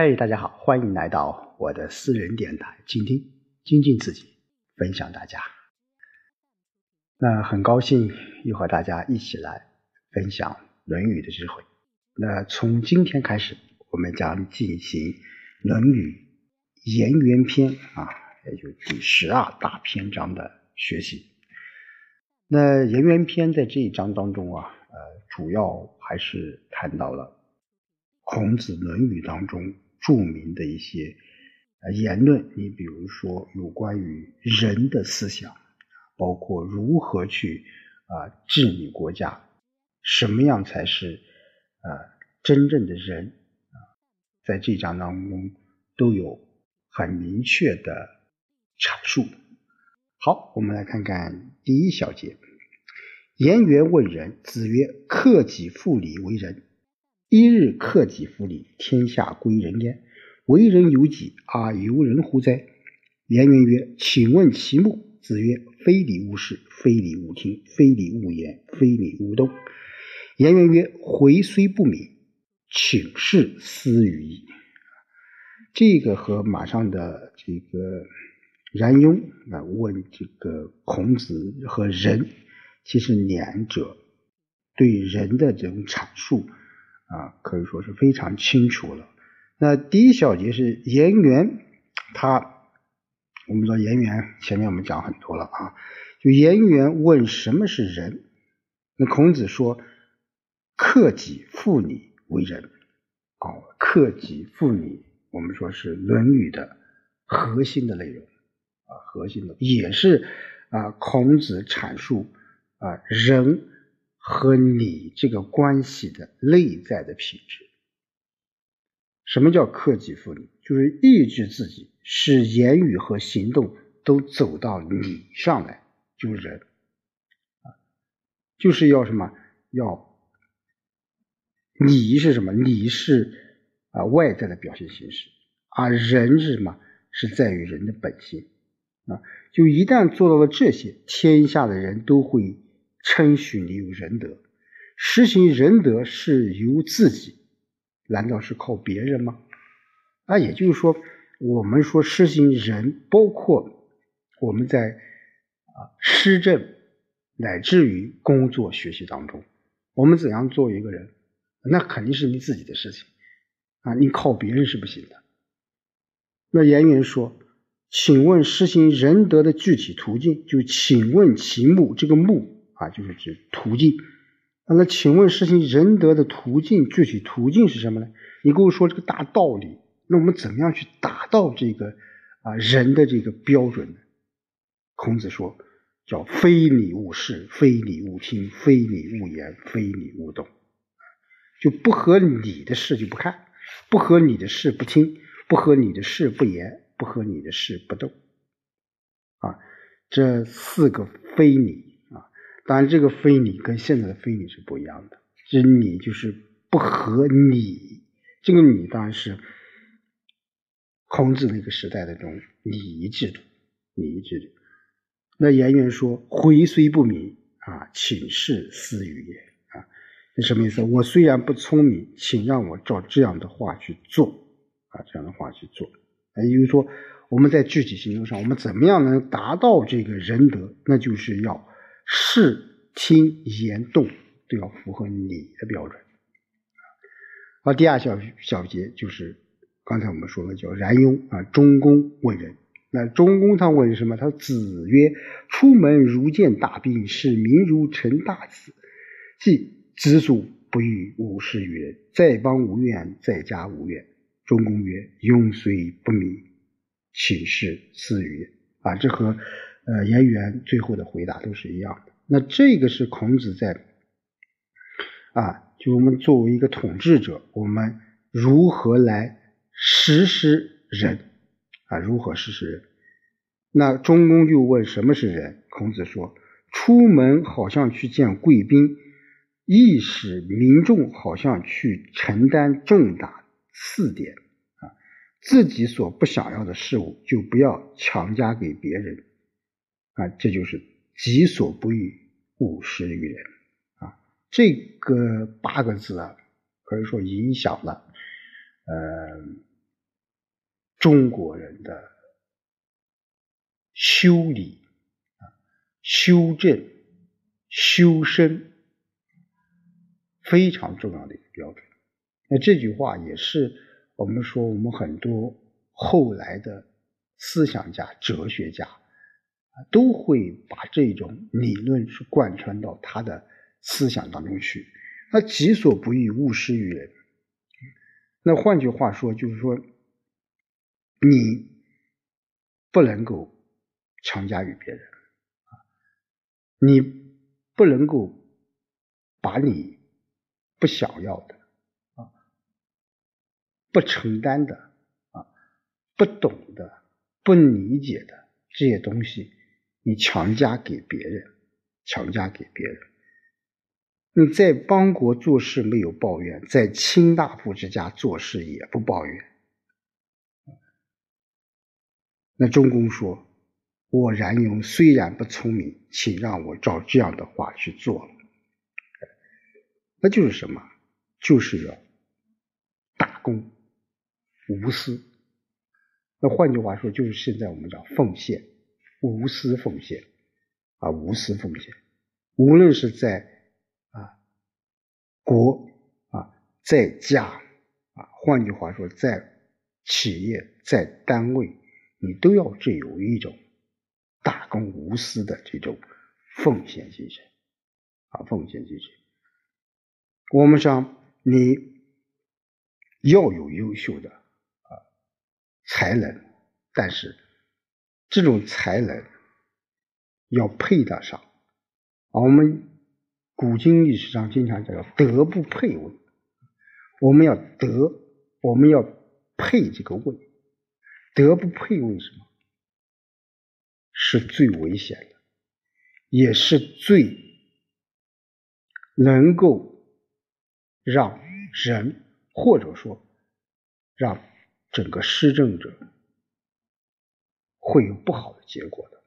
嗨，大家好，欢迎来到我的私人电台，倾听，精进自己，分享大家。那很高兴又和大家一起来分享《论语》的智慧。那从今天开始，我们将进行《论语颜渊篇》啊，也就第十二大篇章的学习。那颜渊篇在这一章当中啊，呃，主要还是谈到了。孔子《论语》当中著名的一些言论，你比如说有关于人的思想，包括如何去啊治理国家，什么样才是啊真正的人啊，在这章当中都有很明确的阐述。好，我们来看看第一小节：颜渊问仁，子曰：“克己复礼为仁。”一日克己复礼，天下归仁焉。为人由己而由人乎哉？颜渊曰：“请问其目。”子曰：“非礼勿视，非礼勿听，非礼勿言，非礼勿动。”颜渊曰：“回虽不敏，请示思语矣。”这个和马上的这个冉雍啊问这个孔子和人，其实两者对人的这种阐述。啊，可以说是非常清楚了。那第一小节是颜渊，他我们知道颜渊前面我们讲很多了啊。就颜渊问什么是仁，那孔子说克己复礼为仁。哦，克己复礼，我们说是《论语》的核心的内容啊，核心的也是啊，孔子阐述啊仁。和你这个关系的内在的品质，什么叫克己复礼？就是抑制自己，使言语和行动都走到礼上来，就是人啊，就是要什么？要礼是什么？礼是啊外在的表现形式，而人是什么？是在于人的本性啊。就一旦做到了这些，天下的人都会。称许你有仁德，实行仁德是由自己，难道是靠别人吗？那，也就是说，我们说实行仁，包括我们在啊施政乃至于工作学习当中，我们怎样做一个人，那肯定是你自己的事情啊，你靠别人是不行的。那颜渊说：“请问实行仁德的具体途径？就请问其目，这个目。”啊，就是指途径。那请问实行仁德的途径，具体途径是什么呢？你跟我说这个大道理，那我们怎么样去达到这个啊人的这个标准呢？孔子说，叫非礼勿视，非礼勿听，非礼勿言，非礼勿动。就不合你的事就不看，不合你的事不听，不合你的事不言，不合你的事不动。啊，这四个非礼。当然，这个非礼跟现在的非礼是不一样的。这礼就是不合礼，这个礼当然是孔子那个时代的这种礼仪制度。礼仪制度。那颜渊说：“回虽不敏啊，请示思语也。”啊，这什么意思？我虽然不聪明，请让我照这样的话去做啊，这样的话去做。也就是说，我们在具体行动上，我们怎么样能达到这个仁德？那就是要。视、听、言、动都要符合你的标准。好，第二小小节就是刚才我们说的叫冉雍啊，中公问仁。那中公他问什么？他子曰：“出门如见大兵，视民如承大子。即子祖不欲五十于人，在邦无怨，在家无怨。”中公曰：“庸虽不敏，请示赐予。”啊，这和。呃，颜渊最后的回答都是一样的。那这个是孔子在啊，就我们作为一个统治者，我们如何来实施仁啊？如何实施仁？那中公就问什么是仁？孔子说：出门好像去见贵宾，意使民众好像去承担重大赐典啊，自己所不想要的事物就不要强加给别人。啊，这就是己所不欲，勿施于人啊！这个八个字啊，可以说影响了呃中国人的修理、修正、修身非常重要的一个标准。那这句话也是我们说我们很多后来的思想家、哲学家都会把这种理论是贯穿到他的思想当中去。那己所不欲，勿施于人。那换句话说，就是说，你不能够强加于别人啊，你不能够把你不想要的啊、不承担的啊、不懂的、不理解的这些东西，你强加给别人，强加给别人。你在邦国做事没有抱怨，在卿大夫之家做事也不抱怨。那中公说：“我冉雍虽然不聪明，请让我照这样的话去做。”那就是什么？就是要大公无私。那换句话说，就是现在我们讲奉献，无私奉献啊，无私奉献。无论是在啊国啊在家啊，换句话说，在企业在单位。你都要具有一种大公无私的这种奉献精神啊，奉献精神。我们讲你要有优秀的啊才能，但是这种才能要配得上。我们古今历史上经常讲“德不配位”，我们要德，我们要配这个位。德不配位什么？是最危险的，也是最能够让人或者说让整个施政者会有不好的结果的。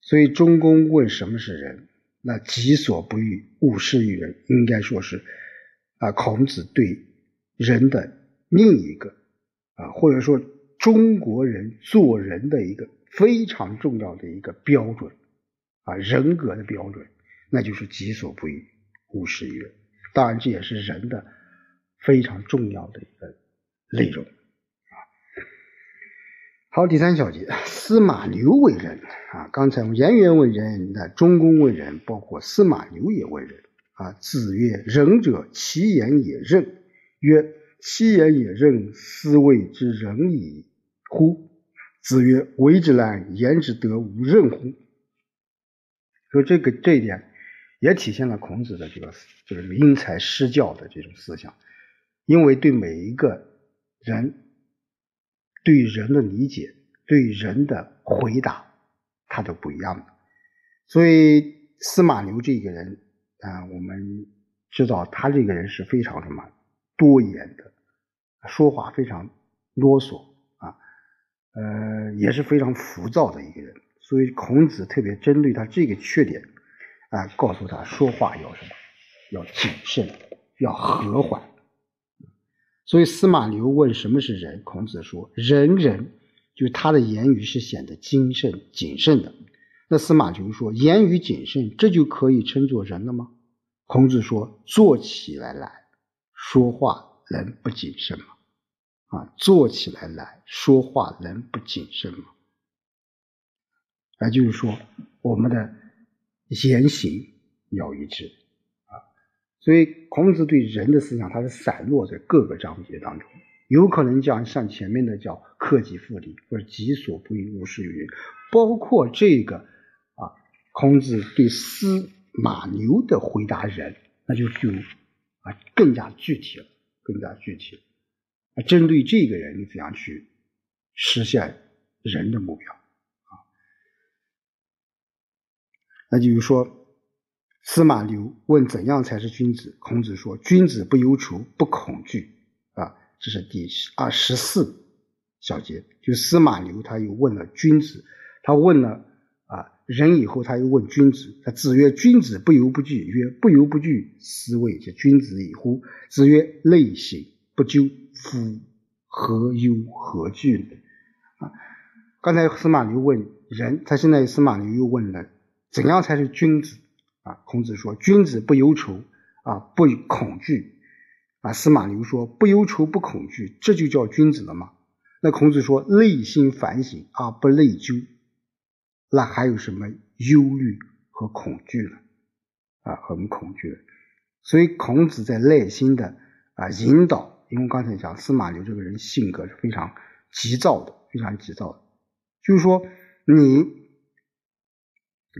所以中公问什么是人？那己所不欲，勿施于人。应该说是啊，孔子对人的另一个啊，或者说。中国人做人的一个非常重要的一个标准啊，人格的标准，那就是己所不欲，勿施于人。当然，这也是人的非常重要的一个内容。好，第三小节，司马牛为人啊。刚才我们颜渊为人，那中公为人，包括司马牛也为人啊。子曰：“仁者，其言也任。”曰：“其言也任，斯谓之仁矣。”乎？子曰：“为之难，言之得无任乎？”说这个这一点也体现了孔子的这个就是因材施教的这种思想，因为对每一个人对人的理解、对人的回答，他都不一样的。所以司马牛这个人啊，我们知道他这个人是非常什么多言的，说话非常啰嗦啊。呃，也是非常浮躁的一个人，所以孔子特别针对他这个缺点啊，告诉他说话要什么，要谨慎，要和缓。所以司马牛问什么是仁，孔子说仁人，就他的言语是显得谨慎谨慎的。那司马牛说言语谨慎，这就可以称作仁了吗？孔子说做起来难，说话能不谨慎吗？啊，做起来难，说话能不谨慎吗？也就是说，我们的言行要一致。所以，孔子对人的思想，它是散落在各个章节当中。有可能讲像前面的叫克己复礼，或者己所不欲，勿施于人。包括这个啊，孔子对司马牛的回答人，那就就啊更加具体了，更加具体了。针对这个人，你怎样去实现人的目标啊？那就是说，司马牛问怎样才是君子？孔子说：“君子不忧愁，不恐惧。”啊，这是第二十四小节。就司马牛他又问了君子，他问了啊人以后，他又问君子。他子曰：“君子不忧不惧。”曰：“不忧不惧，斯谓之君子矣乎？”子曰：“内省不疚。夫何忧何惧呢？啊，刚才司马牛问人，他现在司马牛又问了，怎样才是君子？啊，孔子说，君子不忧愁啊，不恐惧啊。司马牛说，不忧愁不恐惧，这就叫君子了吗？那孔子说，内心反省而不内疚，那还有什么忧虑和恐惧了？啊，很恐惧。所以孔子在内心的啊引导，因为刚才讲司马牛这个人性格是非常急躁的，非常急躁的，就是说你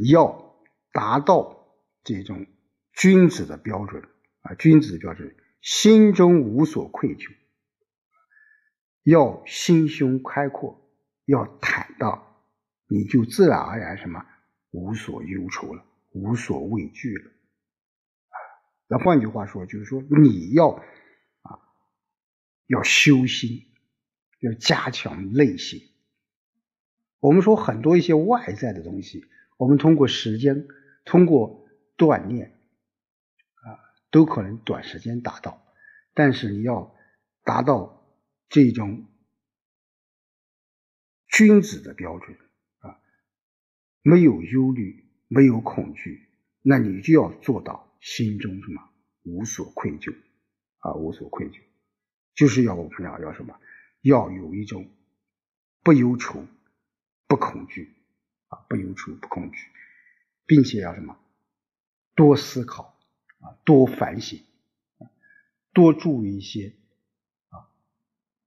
要达到这种君子的标准啊，君子的标准，心中无所愧疚，要心胸开阔，要坦荡，你就自然而然什么无所忧愁了，无所畏惧了。那换句话说，就是说你要啊，要修心，要加强内心。我们说很多一些外在的东西，我们通过时间、通过锻炼啊，都可能短时间达到。但是你要达到这种君子的标准啊，没有忧虑，没有恐惧，那你就要做到。心中什么无所愧疚啊，无所愧疚，就是要我们要要什么，要有一种不忧愁、不恐惧啊，不忧愁、不恐惧，并且要什么多思考啊，多反省，多注意一些啊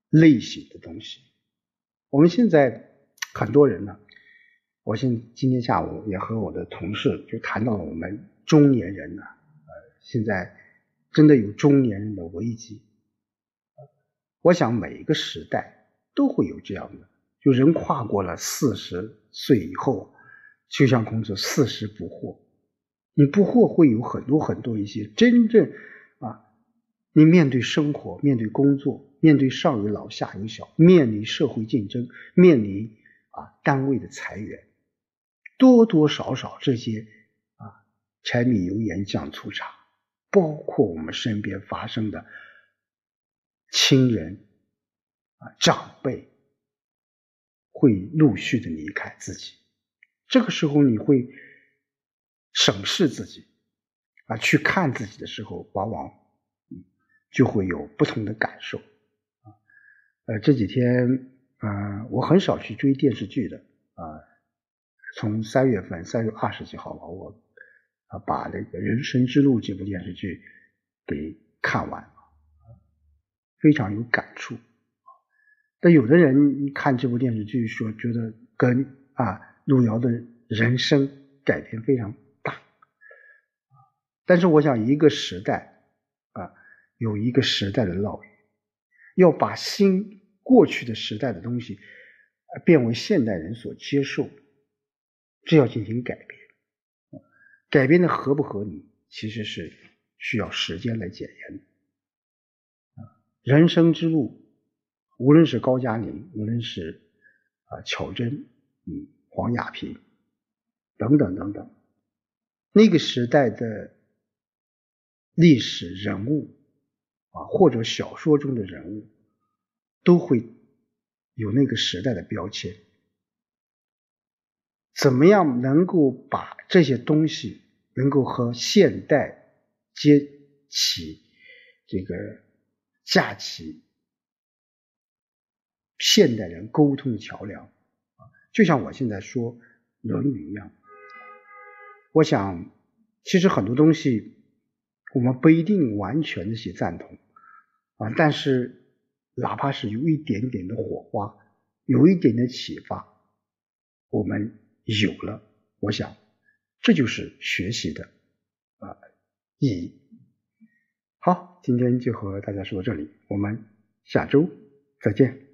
类型的东西。我们现在很多人呢，我现今天下午也和我的同事就谈到了我们中年人呢。呃现在真的有中年人的危机，我想每一个时代都会有这样的，就人跨过了四十岁以后，就像孔子“四十不惑”，你不惑会有很多很多一些真正啊，你面对生活、面对工作、面对上有老下有小、面临社会竞争、面临啊单位的裁员，多多少少这些啊柴米油盐酱醋茶。包括我们身边发生的亲人啊长辈会陆续的离开自己，这个时候你会审视自己啊，去看自己的时候，往往嗯就会有不同的感受啊。呃，这几天嗯，我很少去追电视剧的啊，从三月份三月二十几号吧，我。啊，把那个《人生之路》这部电视剧给看完了，非常有感触。但有的人看这部电视剧，说觉得跟啊路遥的人生改变非常。但是我想，一个时代啊，有一个时代的烙印，要把新过去的时代的东西变为现代人所接受，这要进行改变。改变的合不合理，其实是需要时间来检验的。人生之路，无论是高加林，无论是啊乔真，嗯，黄亚萍等等等等，那个时代的历史人物啊，或者小说中的人物，都会有那个时代的标签。怎么样能够把这些东西？能够和现代接起这个架起现代人沟通的桥梁啊，就像我现在说《论语》一样。我想，其实很多东西我们不一定完全的去赞同啊，但是哪怕是有一点点的火花，有一点的启发，我们有了，我想。这就是学习的啊意义。好，今天就和大家说到这里，我们下周再见。